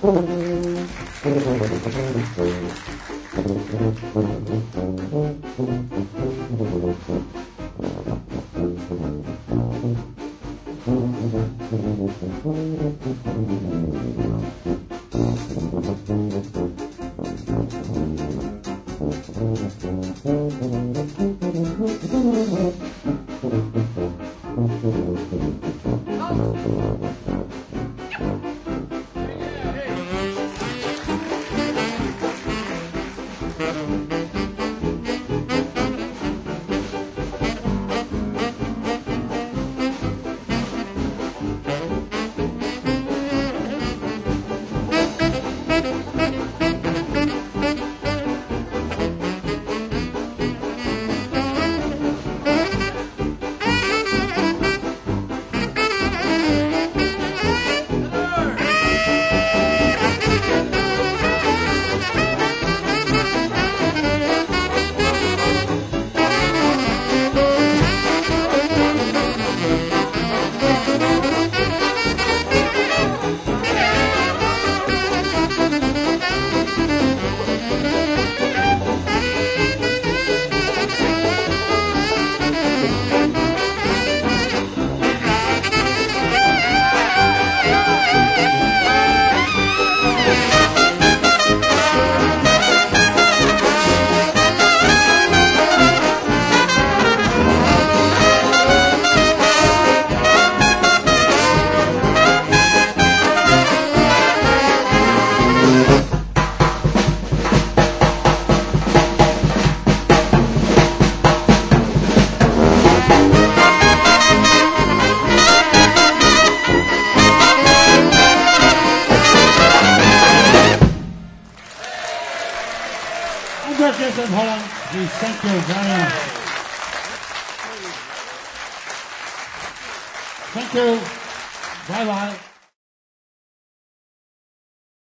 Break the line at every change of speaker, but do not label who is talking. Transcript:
Oh. Congratulations, Holland. We thank you very much. Thank you. Bye bye.